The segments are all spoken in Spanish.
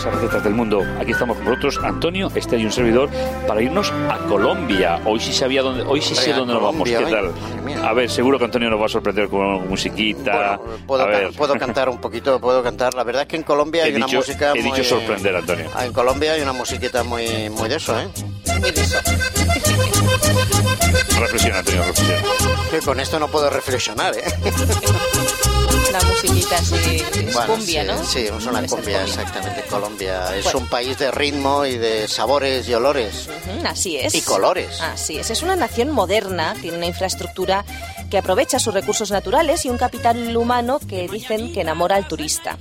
sabrosas recetas del mundo. Aquí estamos con vosotros, Antonio, este y un servidor, para irnos a Colombia. Hoy sí sabía dónde, hoy sí sé dónde nos vamos. ¿Qué tal? A ver, seguro que Antonio nos va a sorprender con musiquita. puedo, puedo cantar un poquito, puedo cantar. La verdad es que en Colombia hay una música he dicho sorprender, Antonio. En Colombia hay una musiquita muy, muy de eso, ¿eh? Muy de eso. Reflexiona, Antonio, reflexiona. Que con esto no puedo reflexionar, ¿eh? Una musiquita así, cumbia, ¿no? Sí, es una cumbia, exactamente. Colombia es un país de ritmo y de sabores y olores. así es. Y colores. Así es. Es una nación moderna, tiene una infraestructura que aprovecha sus recursos naturales y un capital humano que dicen que enamora al turista.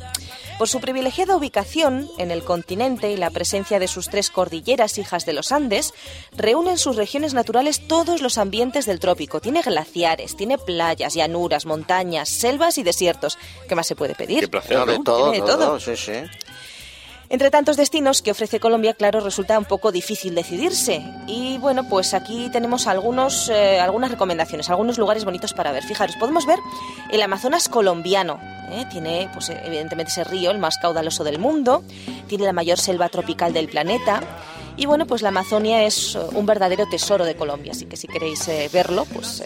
Por su privilegiada ubicación en el continente y la presencia de sus tres cordilleras hijas de los Andes, reúnen sus regiones naturales todos los ambientes del trópico. Tiene glaciares, tiene playas, llanuras, montañas, selvas y desiertos. ¿Qué más se puede pedir? Qué placer, de todo, de todo. Sí, sí. Entre tantos destinos que ofrece Colombia, claro, resulta un poco difícil decidirse. Y bueno, pues aquí tenemos algunos, eh, algunas recomendaciones, algunos lugares bonitos para ver. Fijaros, podemos ver el Amazonas colombiano. ¿eh? Tiene, pues evidentemente, ese río, el más caudaloso del mundo. Tiene la mayor selva tropical del planeta. Y bueno, pues la Amazonia es un verdadero tesoro de Colombia, así que si queréis eh, verlo, pues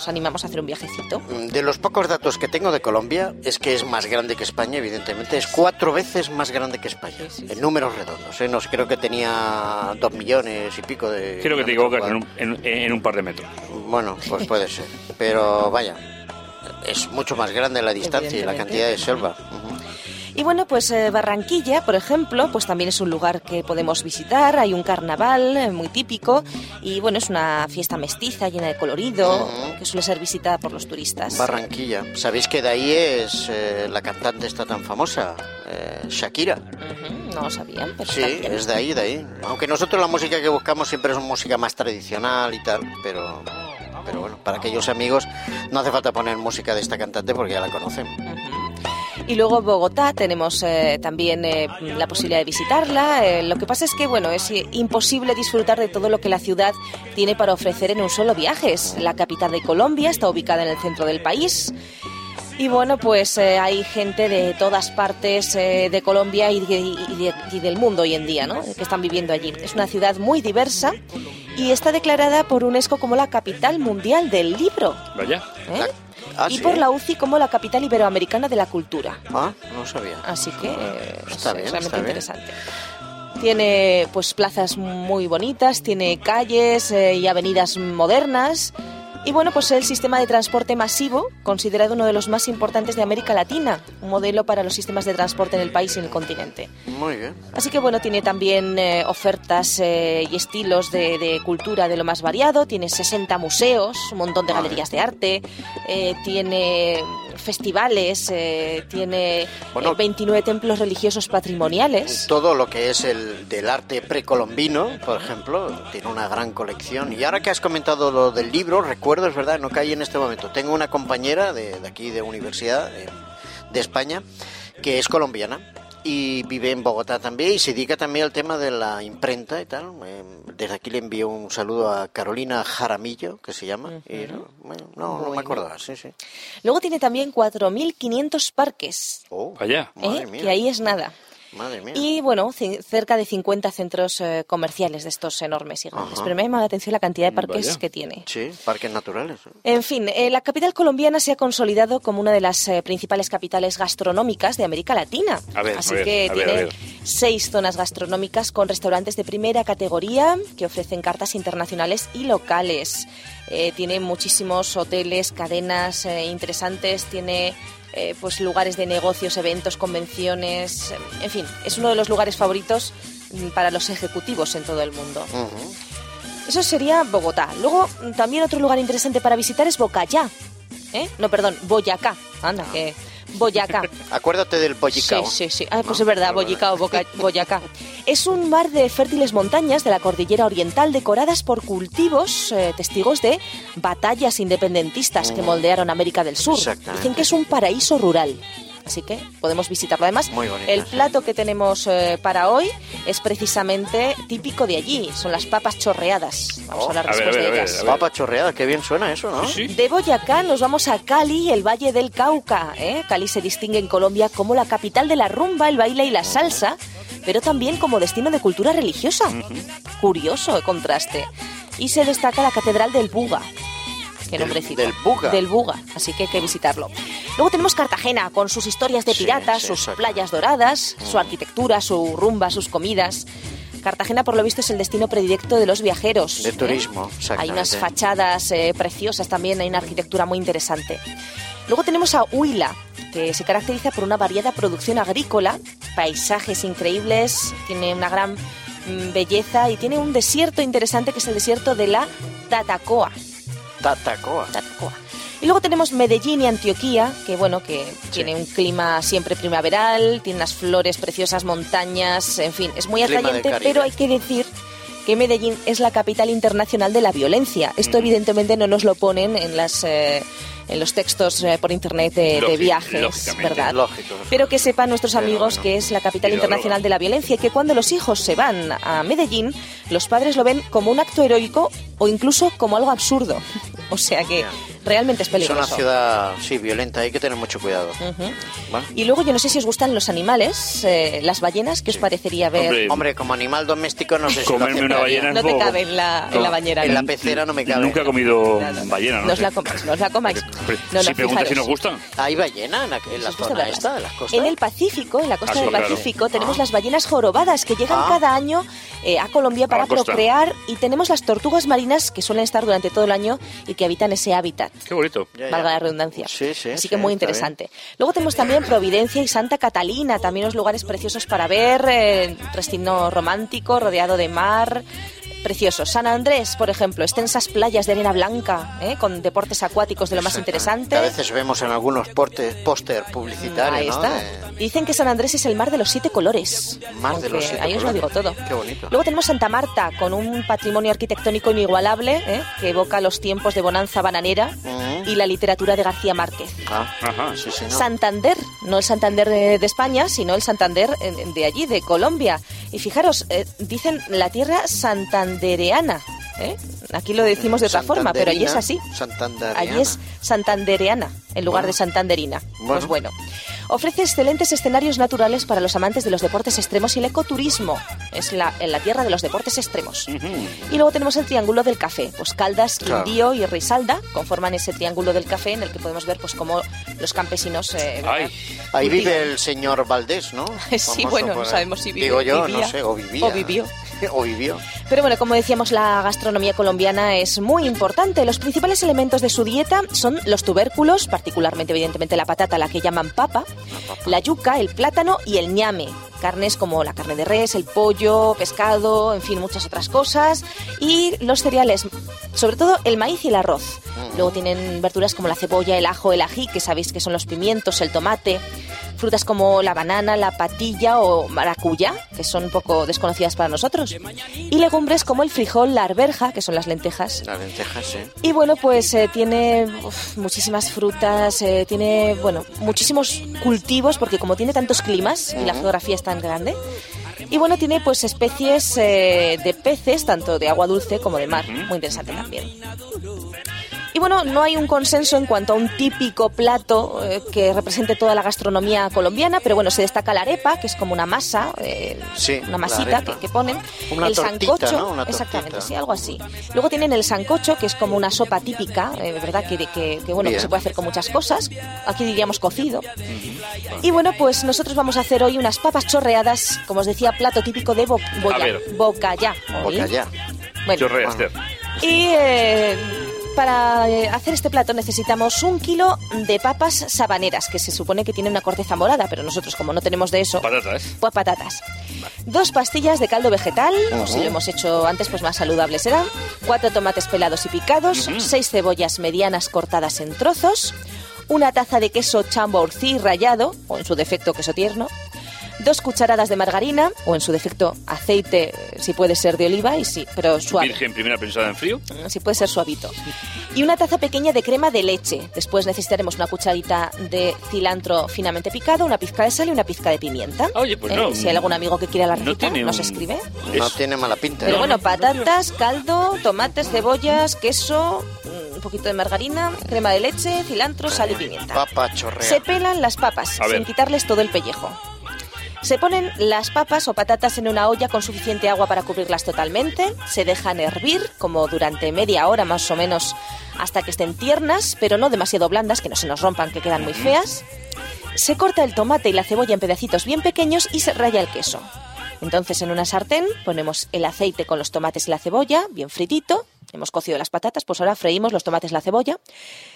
os animamos a hacer un viajecito. Mm, de los pocos datos que tengo de Colombia es que es más grande que España, evidentemente. Es cuatro veces más grande que España, en números redondos. ¿eh? No, creo que tenía dos millones y pico de... Creo que te equivocas en un, par de metros. Bueno, pues puede ser. Pero vaya, es mucho más grande la distancia y la cantidad de selva. Y bueno, pues eh, Barranquilla, por ejemplo, pues también es un lugar que podemos visitar. Hay un carnaval eh, muy típico y bueno, es una fiesta mestiza llena de colorido que suele ser visitada por los turistas. Barranquilla. ¿Sabéis que de ahí es eh, la cantante está tan famosa? Shakira. No lo sabían, pero Sí, es de ahí, de ahí. Aunque nosotros la música que buscamos siempre es música más tradicional y tal, pero pero bueno, para aquellos amigos no hace falta poner música de esta cantante porque ya la conocen. Y luego Bogotá tenemos eh, también eh, la posibilidad de visitarla. Eh, lo que pasa es que bueno es imposible disfrutar de todo lo que la ciudad tiene para ofrecer en un solo viaje. Es la capital de Colombia, está ubicada en el centro del país. Y bueno, pues hay gente de todas partes de Colombia y, del mundo hoy en día, ¿no? Que están viviendo allí. Es una ciudad muy diversa y está declarada por UNESCO como la capital mundial del libro. Vaya. Ah, y por la UCI como la capital iberoamericana de la cultura. Ah, no sabía. Así que está bien, es realmente interesante. Tiene pues plazas muy bonitas, tiene calles eh, y avenidas modernas y bueno, pues el sistema de transporte masivo, considerado uno de los más importantes de América Latina, un modelo para los sistemas de transporte en el país y en el continente. Muy bien. Así que bueno, tiene también eh, ofertas eh, y estilos de, cultura de lo más variado, tiene 60 museos, un montón de galerías de arte, eh, tiene festivales, tiene 29 templos religiosos patrimoniales. Todo lo que es el del arte precolombino, por ejemplo, tiene una gran colección. Y ahora que has comentado lo del libro, recuerdo es verdad, no caí en este momento. Tengo una compañera de, aquí, de universidad, de, España, que es colombiana y vive en Bogotá también y se dedica también al tema de la imprenta y tal. Eh, desde aquí le envío un saludo a Carolina Jaramillo, que se llama. no, no, me acordaba, sí, sí. Luego tiene también 4.500 parques. Oh, vaya. ¿Eh? Que ahí es nada. Y bueno, cerca de 50 centros eh, comerciales de estos enormes y grandes. Pero me llama la atención la cantidad de parques que tiene. Sí, parques naturales. En fin, eh, la capital colombiana se ha consolidado como una de las eh, principales capitales gastronómicas de América Latina. Así que tiene seis zonas gastronómicas con restaurantes de primera categoría que ofrecen cartas internacionales y locales. tiene muchísimos hoteles, cadenas interesantes, tiene eh, pues lugares de negocios, eventos, convenciones, en fin, es uno de los lugares favoritos mm, para los ejecutivos en todo el mundo. Eso sería Bogotá. Luego, también otro lugar interesante para visitar es Bocayá. ¿Eh? No, perdón, Boyacá. Anda, que Boyacá. Acuérdate del Boyacá. Sí, sí, sí. Ah, pues es verdad, Boyacá o Boyacá. Es un mar de fértiles montañas de la cordillera oriental decoradas por cultivos eh, testigos de batallas independentistas que moldearon América del Sur. Dicen que es un paraíso rural así que podemos visitarlo. Además, el plato que tenemos eh, para hoy es precisamente típico de allí, son las papas chorreadas. Vamos a hablar oh, después de ellas. Papas chorreadas, qué bien suena eso, ¿no? De Boyacá nos vamos a Cali, el Valle del Cauca. ¿eh? Cali se distingue en Colombia como la capital de la rumba, el baile y la salsa pero también como destino de cultura religiosa. Curioso el contraste. Y se destaca la Catedral del Buga, Qué nombrecito. Del Buga. Del Buga, así que hay que visitarlo. Luego tenemos Cartagena, con sus historias de piratas, sus playas doradas, su arquitectura, su rumba, sus comidas. Cartagena, por lo visto, es el destino predilecto de los viajeros. De ¿eh? turismo, Hay unas fachadas eh, preciosas también, hay una arquitectura muy interesante. Luego tenemos a Huila, que se caracteriza por una variada producción agrícola, paisajes increíbles, tiene una gran mm, belleza y tiene un desierto interesante que es el desierto de la Tatacoa. Tatacoa. Tatacoa. Y luego tenemos Medellín y Antioquía, que bueno, que tiene un clima siempre primaveral, tiene unas flores preciosas, montañas, en fin, es muy atrayente, pero hay que decir que Medellín es la capital internacional de la violencia. Esto evidentemente no nos lo ponen en las eh, en los textos eh, por internet de, viajes, ¿verdad? Pero que sepan nuestros amigos que es la capital internacional de la violencia y que cuando los hijos se van a Medellín, los padres lo ven como un acto heroico o incluso como algo absurdo. O sea que realmente es peligroso. Es una ciudad, sí, violenta, hay que tener mucho cuidado. Y luego yo no sé si os gustan los animales, eh, las ballenas, ¿qué os parecería ver? Hombre, como animal doméstico no sé si Comerme una ballena No te cabe en la, en la bañera. En la pecera no me cabe. Nunca he comido ballena, ¿no? No os la comáis, no os la comáis. No, si preguntas si nos gustan. ¿Hay ballena en, la, zona esta, en las costas? En el Pacífico, en la costa del Pacífico, tenemos ah. las ballenas jorobadas que llegan ah. cada año eh, a Colombia para procrear y tenemos las tortugas marinas que suelen estar durante todo el año y que habitan ese hábitat. Qué bonito. Valga la redundancia. Sí, sí, Así que muy interesante. Luego tenemos también Providencia y Santa Catalina, también los lugares preciosos para ver, eh, destino romántico, rodeado de mar preciosos. San Andrés, por ejemplo, extensas playas de arena blanca, ¿eh? con deportes acuáticos de lo más interesante. a veces vemos en algunos póster publicitarios. Ahí está. Dicen que San Andrés es el mar de los siete colores. Mar de los siete Ahí os lo digo todo. Qué bonito. Luego tenemos Santa Marta, con un patrimonio arquitectónico inigualable, ¿eh? que evoca los tiempos de bonanza bananera mm. y la literatura de García Márquez. Ah, ajá, sí, Santander, no el Santander de, España, sino el Santander de allí, de Colombia. Y fijaros, eh, dicen la tierra Santander santandereana. ¿eh? Aquí lo decimos de otra forma, pero allí es así. Allí es santandereana en lugar de santanderina. Pues bueno. Ofrece excelentes escenarios naturales para los amantes de los deportes extremos y el ecoturismo. Es la, en la tierra de los deportes extremos. Y luego tenemos el Triángulo del Café. Pues Caldas, Quindío y Risalda conforman ese Triángulo del Café en el que podemos ver pues cómo los campesinos... Eh, Ahí vive el señor Valdés, ¿no? sí, bueno, no sabemos si vive. Digo yo, no sé, o vivía. O vivió. o vivió. Pero bueno, como decíamos, la gastronomía colombiana es muy importante. Los principales elementos de su dieta son los tubérculos, particularmente evidentemente la patata, la que llaman papa, la yuca, el plátano y el ñame. Carnes como la carne de res, el pollo, pescado, en fin, muchas otras cosas. Y los cereales, sobre todo el maíz y el arroz. Luego tienen verduras como la cebolla, el ajo, el ají, que sabéis que son los pimientos, el tomate frutas como la banana, la patilla o maracuyá, que son un poco desconocidas para nosotros. Y legumbres como el frijol, la arberja, que son las lentejas. Las lentejas, sí. Y bueno, pues eh, tiene muchísimas frutas, eh, tiene, bueno, muchísimos cultivos, porque como tiene tantos climas y la geografía es tan grande, y bueno, tiene pues especies eh, de peces, tanto de agua dulce como de mar. Muy interesante también. Y bueno, no hay un consenso en cuanto a un típico plato eh, que represente toda la gastronomía colombiana, pero bueno, se destaca la arepa, que es como una masa, eh, una masita que, ponen. el sancocho, exactamente, sí, algo así. Luego tienen el sancocho, que es como una sopa típica, eh, ¿verdad? Que, que, bueno, que se puede hacer con muchas cosas. Aquí diríamos cocido. Y bueno, pues nosotros vamos a hacer hoy unas papas chorreadas, como os decía, plato típico de bo Bocaya. Bocaya. Bueno, Y para eh, hacer este plato necesitamos un kilo de papas sabaneras, que se supone que tienen una corteza morada, pero nosotros como no tenemos de eso... Patatas. Pues patatas. Dos pastillas de caldo vegetal, si lo hemos hecho antes, pues más saludable será. Cuatro tomates pelados y picados. Seis cebollas medianas cortadas en trozos. Una taza de queso chambourcí rallado, o en su defecto queso tierno dos cucharadas de margarina o en su defecto aceite, si puede ser de oliva, y sí, pero suave. Virgen primera pensada en frío. Mm, si puede ser suavito. Y una taza pequeña de crema de leche. Después necesitaremos una cucharita de cilantro finamente picado, una pizca de sal y una pizca de pimienta. Oye, pues ¿Eh? no. Si hay algún amigo que quiera la receta, nos escribe. No tiene mala pinta. Pero bueno, patatas, caldo, tomates, cebollas, queso, mm, un poquito de margarina, crema de leche, cilantro, sal y pimienta. Papa chorrea. Se pelan las papas sin quitarles todo el pellejo. Se ponen las papas o patatas en una olla con suficiente agua para cubrirlas totalmente, se dejan hervir como durante media hora más o menos hasta que estén tiernas, pero no demasiado blandas, que no se nos rompan, que quedan muy feas. Se corta el tomate y la cebolla en pedacitos bien pequeños y se raya el queso. Entonces en una sartén ponemos el aceite con los tomates y la cebolla, bien fritito. Hemos cocido las patatas, pues ahora freímos los tomates y la cebolla.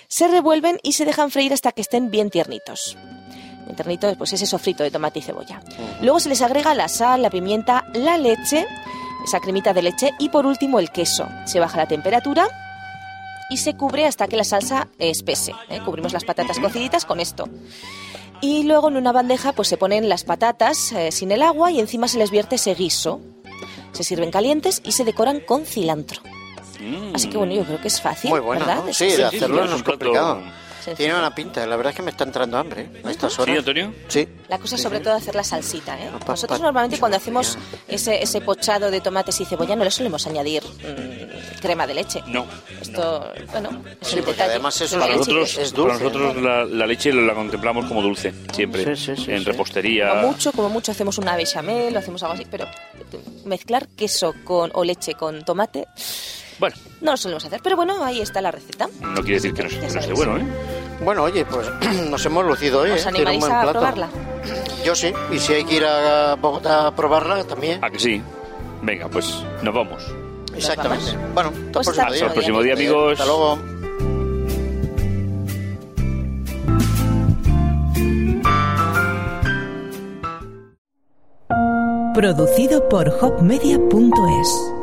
Se revuelven y se dejan freír hasta que estén bien tiernitos. Bien ternito, pues ese sofrito de tomate y cebolla. Luego se les agrega la sal, la pimienta, la leche, esa cremita de leche y por último el queso. Se baja la temperatura y se cubre hasta que la salsa espese. ¿eh? Cubrimos las patatas cociditas con esto. Y luego en una bandeja pues se ponen las patatas eh, sin el agua y encima se les vierte ese guiso. Se sirven calientes y se decoran con cilantro. Mm. Así que bueno, yo creo que es fácil. Muy bueno, ¿verdad? Sí, de hacerlo no es complicado. Tiene una pinta, la verdad es que me está entrando hambre ¿eh? a estas horas. ¿Sí, Antonio? Sí. La cosa es sobre todo hacer la salsita, ¿eh? Nosotros normalmente cuando hacemos ese, ese pochado de tomates y cebolla no le solemos añadir mm, crema de leche. No. Esto, bueno, es sí, porque además eso para nosotros, es dulce. Para nosotros la, la, leche la contemplamos como dulce, siempre. Sí, sí, en repostería. Como mucho, como mucho hacemos una bechamel o hacemos algo así, pero mezclar queso con o leche con tomate... Bueno. No lo solemos hacer, pero bueno, ahí está la receta. No quiere decir que no, que no esté bueno, ¿eh? Bueno, oye, pues nos hemos lucido hoy. ¿Os ¿eh? animáis a probarla? Yo sí, y si hay que ir a Bogotá a probarla también. Ah, que sí. Venga, pues nos vamos. Exactamente. Bueno, pues hasta, el próximo día, amigos. Hasta luego. Producido por hopmedia.es